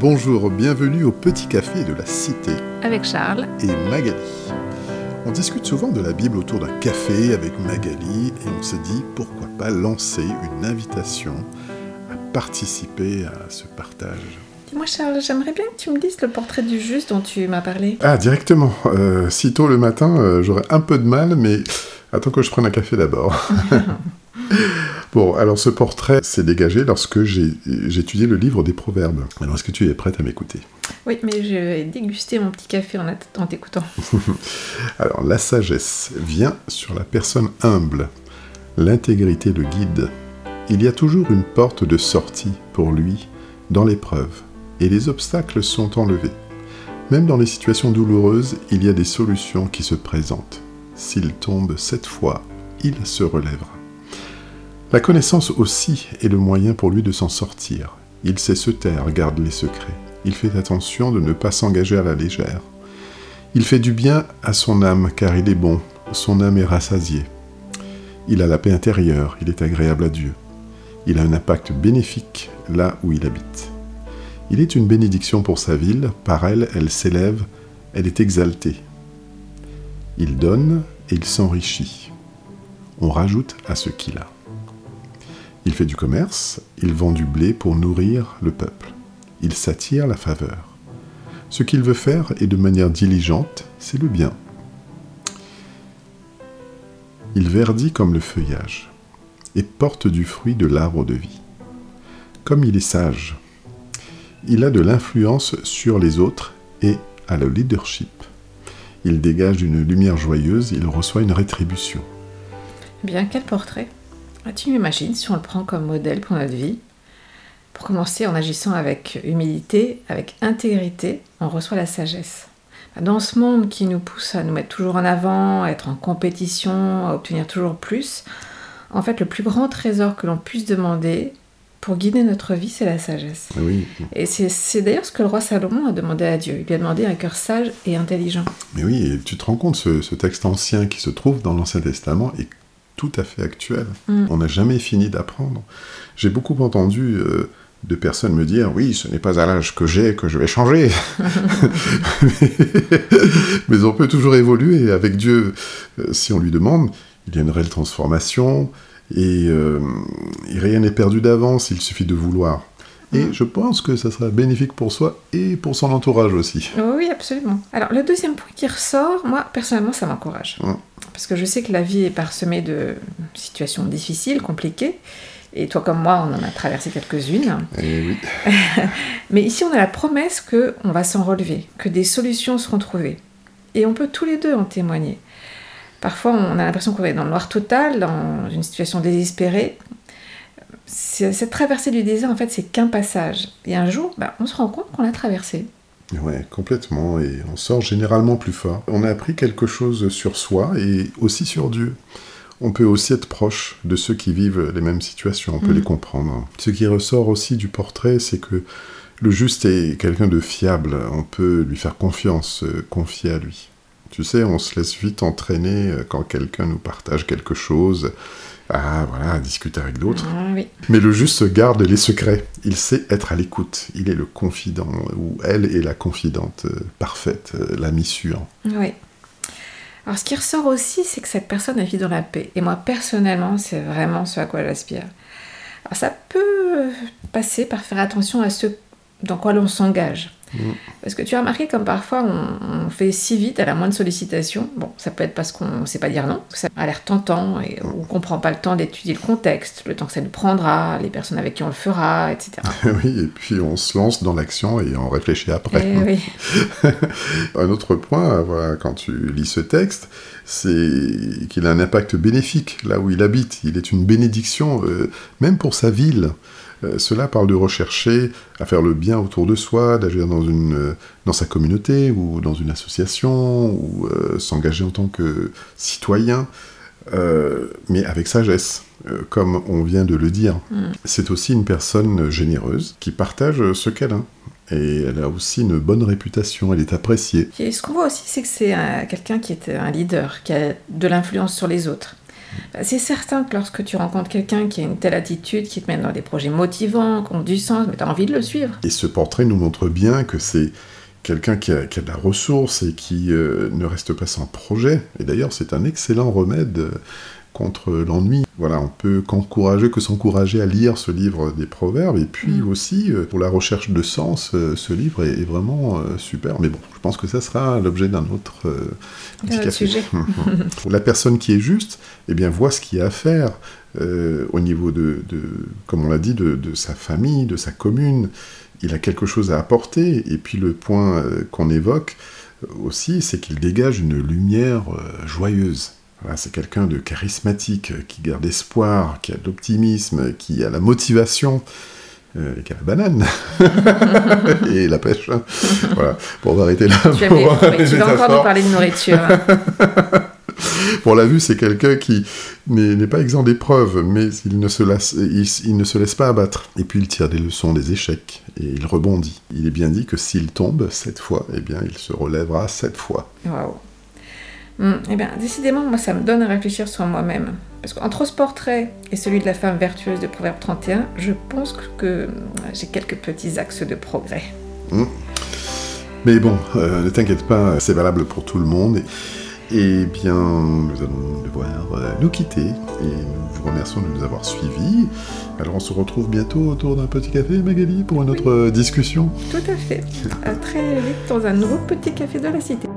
Bonjour, bienvenue au Petit Café de la Cité. Avec Charles. Et Magali. On discute souvent de la Bible autour d'un café avec Magali et on s'est dit pourquoi pas lancer une invitation à participer à ce partage. Dis-moi Charles, j'aimerais bien que tu me dises le portrait du juste dont tu m'as parlé. Ah, directement. Euh, sitôt le matin, euh, j'aurais un peu de mal, mais attends que je prenne un café d'abord. bon, alors ce portrait s'est dégagé lorsque j'ai étudié le livre des Proverbes. Alors, est-ce que tu es prête à m'écouter? Oui, mais je vais déguster mon petit café en, en t'écoutant. alors, la sagesse vient sur la personne humble. L'intégrité le guide. Il y a toujours une porte de sortie pour lui dans l'épreuve, et les obstacles sont enlevés. Même dans les situations douloureuses, il y a des solutions qui se présentent. S'il tombe cette fois, il se relèvera. La connaissance aussi est le moyen pour lui de s'en sortir. Il sait se taire, garde les secrets. Il fait attention de ne pas s'engager à la légère. Il fait du bien à son âme car il est bon, son âme est rassasiée. Il a la paix intérieure, il est agréable à Dieu. Il a un impact bénéfique là où il habite. Il est une bénédiction pour sa ville, par elle elle s'élève, elle est exaltée. Il donne et il s'enrichit. On rajoute à ce qu'il a. Il fait du commerce, il vend du blé pour nourrir le peuple. Il s'attire la faveur. Ce qu'il veut faire et de manière diligente, c'est le bien. Il verdit comme le feuillage et porte du fruit de l'arbre de vie. Comme il est sage, il a de l'influence sur les autres et a le leadership. Il dégage une lumière joyeuse, il reçoit une rétribution. Bien, quel portrait ah, Tu m'imagines si on le prend comme modèle pour notre vie Pour commencer, en agissant avec humilité, avec intégrité, on reçoit la sagesse. Dans ce monde qui nous pousse à nous mettre toujours en avant, à être en compétition, à obtenir toujours plus, en fait, le plus grand trésor que l'on puisse demander pour guider notre vie, c'est la sagesse. Oui. Et c'est d'ailleurs ce que le roi Salomon a demandé à Dieu. Il lui a demandé un cœur sage et intelligent. Mais oui, et tu te rends compte, ce, ce texte ancien qui se trouve dans l'Ancien Testament est tout à fait actuel. Mm. On n'a jamais fini d'apprendre. J'ai beaucoup entendu euh, de personnes me dire oui, ce n'est pas à l'âge que j'ai que je vais changer. Mais on peut toujours évoluer avec Dieu. euh, si on lui demande, il y a une réelle transformation et, euh, et rien n'est perdu d'avance, il suffit de vouloir. Et je pense que ça sera bénéfique pour soi et pour son entourage aussi. Oui, absolument. Alors, le deuxième point qui ressort, moi, personnellement, ça m'encourage. Mm. Parce que je sais que la vie est parsemée de situations difficiles, compliquées. Et toi comme moi, on en a traversé quelques-unes. Et oui. Mais ici, on a la promesse que on va s'en relever, que des solutions seront trouvées. Et on peut tous les deux en témoigner. Parfois, on a l'impression qu'on est dans le noir total, dans une situation désespérée. Cette traversée du désert, en fait, c'est qu'un passage. Et un jour, bah, on se rend compte qu'on l'a traversé. Ouais, complètement. Et on sort généralement plus fort. On a appris quelque chose sur soi et aussi sur Dieu. On peut aussi être proche de ceux qui vivent les mêmes situations, on peut Mhm. les comprendre. Ce qui ressort aussi du portrait, c'est que le juste est quelqu'un de fiable. On peut lui faire confiance, euh, confier à lui. Tu sais, on se laisse vite entraîner euh, quand quelqu'un nous partage quelque chose. Ah, voilà, à discuter avec d'autres. Ah oui. Mais le juste garde les secrets. Il sait être à l'écoute. Il est le confident, ou elle est la confidente euh, parfaite, euh, l'ami sûr. Oui. Alors, ce qui ressort aussi, c'est que cette personne vit dans la paix. Et moi, personnellement, c'est vraiment ce à quoi j'aspire. Alors, ça peut passer par faire attention à ce dans quoi l'on s'engage. Mm. Parce que tu as remarqué comme parfois on, on fait si vite à la moindre sollicitation. Bon, ça peut être parce qu'on ne sait pas dire non, que ça a l'air tentant, et, qu'on ne prend pas le temps d'étudier le contexte, le temps que ça nous prendra, les personnes avec qui on le fera, etc. oui, et puis on se lance dans l'action et on réfléchit après. Eh oui. Un autre point, voilà, quand tu lis ce texte, c'est qu'il a un impact bénéfique là où il habite. Il est une bénédiction, euh, même pour sa ville. Euh, cela parle de rechercher à faire le bien autour de soi, d'agir dans, une, euh, dans sa communauté ou dans une association, ou euh, s'engager en tant que citoyen, euh, mais avec sagesse, comme on vient de le dire. Mm. C'est aussi une personne généreuse qui partage ce qu'elle a. Et elle a aussi une bonne réputation, elle est appréciée. Et ce qu'on voit aussi, c'est que c'est un- quelqu'un qui est un leader, qui a de l'influence sur les autres. C'est certain que lorsque tu rencontres quelqu'un qui a une telle attitude, qui te mène dans des projets motivants, qui ont du sens, mais tu as envie de le suivre. Et ce portrait nous montre bien que c'est quelqu'un qui a, de la ressource et qui euh, ne reste pas sans projet. Et d'ailleurs, c'est un excellent remède euh, contre l'ennui. Voilà, on peut qu'encourager, que s'encourager à lire ce livre des proverbes. Et puis mm. aussi, euh, pour la recherche de sens, ce livre est, vraiment super. Mais bon, je pense que ça sera l'objet d'un autre, sujet. la personne qui est juste, eh bien, voit ce qu'il y a à faire. au niveau de, comme on l'a dit, de, de, sa famille, de sa commune il a quelque chose à apporter. Et puis le point euh, qu'on évoque aussi, c'est qu'il dégage une lumière euh, c'est quelqu'un de charismatique, euh, qui garde espoir, qui a de l'optimisme, qui a la motivation. qui a la banane et la pêche. voilà, pour arrêter là. Tu, tu vas encore nous parler de nourriture. Pour la vue, c'est quelqu'un qui n'est pas exempt d'épreuves, mais il ne, se laisse, il, ne se laisse pas abattre. Et puis il tire des leçons des échecs, et il rebondit. Il est bien dit que s'il tombe sept fois, eh bien, il se relèvera sept fois. Waouh hum, Eh bien, décidément, moi, ça me donne à réfléchir sur moi-même. Parce qu'entre ce portrait et celui de la femme vertueuse de Proverbe 31, je pense que, j'ai quelques petits axes de progrès. Hum. Mais bon, euh, ne t'inquiète pas, c'est valable pour tout le monde. Eh bien, nous allons devoir euh, nous quitter et nous vous remercions de nous avoir suivis. Alors, on se retrouve bientôt autour d'un petit café, Magali, pour une autre discussion. Tout à fait. À très vite dans un nouveau petit café de la cité.